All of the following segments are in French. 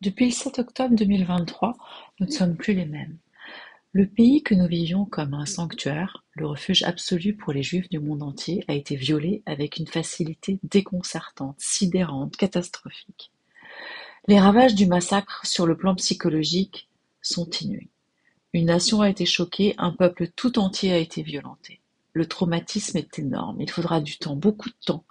Depuis le 7 octobre 2023, nous ne sommes plus les mêmes. Le pays que nous vivions comme un sanctuaire, le refuge absolu pour les Juifs du monde entier, a été violé avec une facilité déconcertante, sidérante, catastrophique. Les ravages du massacre sur le plan psychologique sont inouïs. Une nation a été choquée, un peuple tout entier a été violenté. Le traumatisme est énorme, il faudra du temps, beaucoup de temps,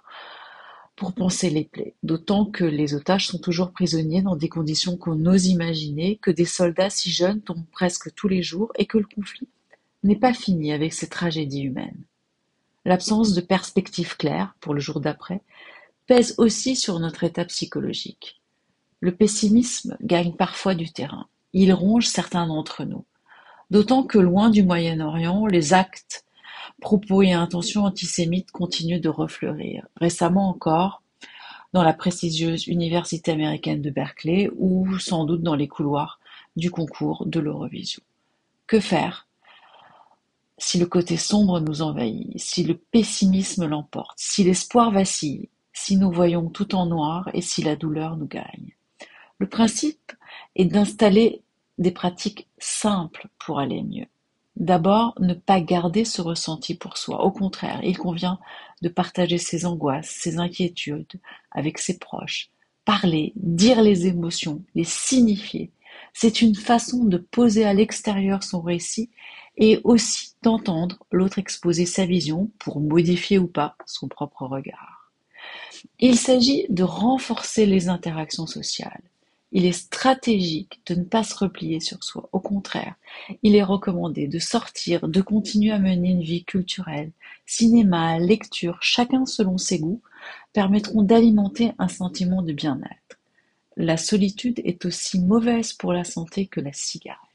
pour penser les plaies, d'autant que les otages sont toujours prisonniers dans des conditions qu'on ose imaginer, que des soldats si jeunes tombent presque tous les jours et que le conflit n'est pas fini avec ces tragédies humaines. L'absence de perspective claire pour le jour d'après pèse aussi sur notre état psychologique. Le pessimisme gagne parfois du terrain. Il ronge certains d'entre nous. D'autant que loin du Moyen-Orient, les actes Propos et intentions antisémites continuent de refleurir, récemment encore dans la prestigieuse université américaine de Berkeley ou sans doute dans les couloirs du concours de l'Eurovision. Que faire si le côté sombre nous envahit, si le pessimisme l'emporte, si l'espoir vacille, si nous voyons tout en noir et si la douleur nous gagne? Le principe est d'installer des pratiques simples pour aller mieux. D'abord, ne pas garder ce ressenti pour soi. Au contraire, il convient de partager ses angoisses, ses inquiétudes avec ses proches. Parler, dire les émotions, les signifier. C'est une façon de poser à l'extérieur son récit et aussi d'entendre l'autre exposer sa vision pour modifier ou pas son propre regard. Il s'agit de renforcer les interactions sociales. Il est stratégique de ne pas se replier sur soi. Au contraire, il est recommandé de sortir, de continuer à mener une vie culturelle. Cinéma, lecture, chacun selon ses goûts, permettront d'alimenter un sentiment de bien-être. La solitude est aussi mauvaise pour la santé que la cigarette.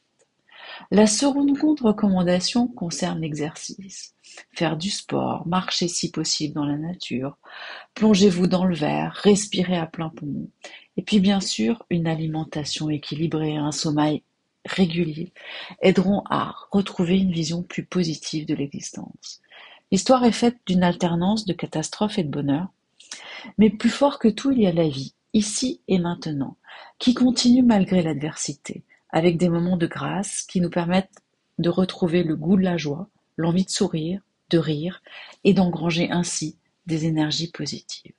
La seconde recommandation concerne l'exercice. Faire du sport, marcher si possible dans la nature, plongez-vous dans le verre, respirez à plein poumon. Et puis bien sûr, une alimentation équilibrée, un sommeil régulier aideront à retrouver une vision plus positive de l'existence. L'histoire est faite d'une alternance de catastrophes et de bonheur, mais plus fort que tout, il y a la vie, ici et maintenant, qui continue malgré l'adversité, avec des moments de grâce qui nous permettent de retrouver le goût de la joie, l'envie de sourire, de rire, et d'engranger ainsi des énergies positives.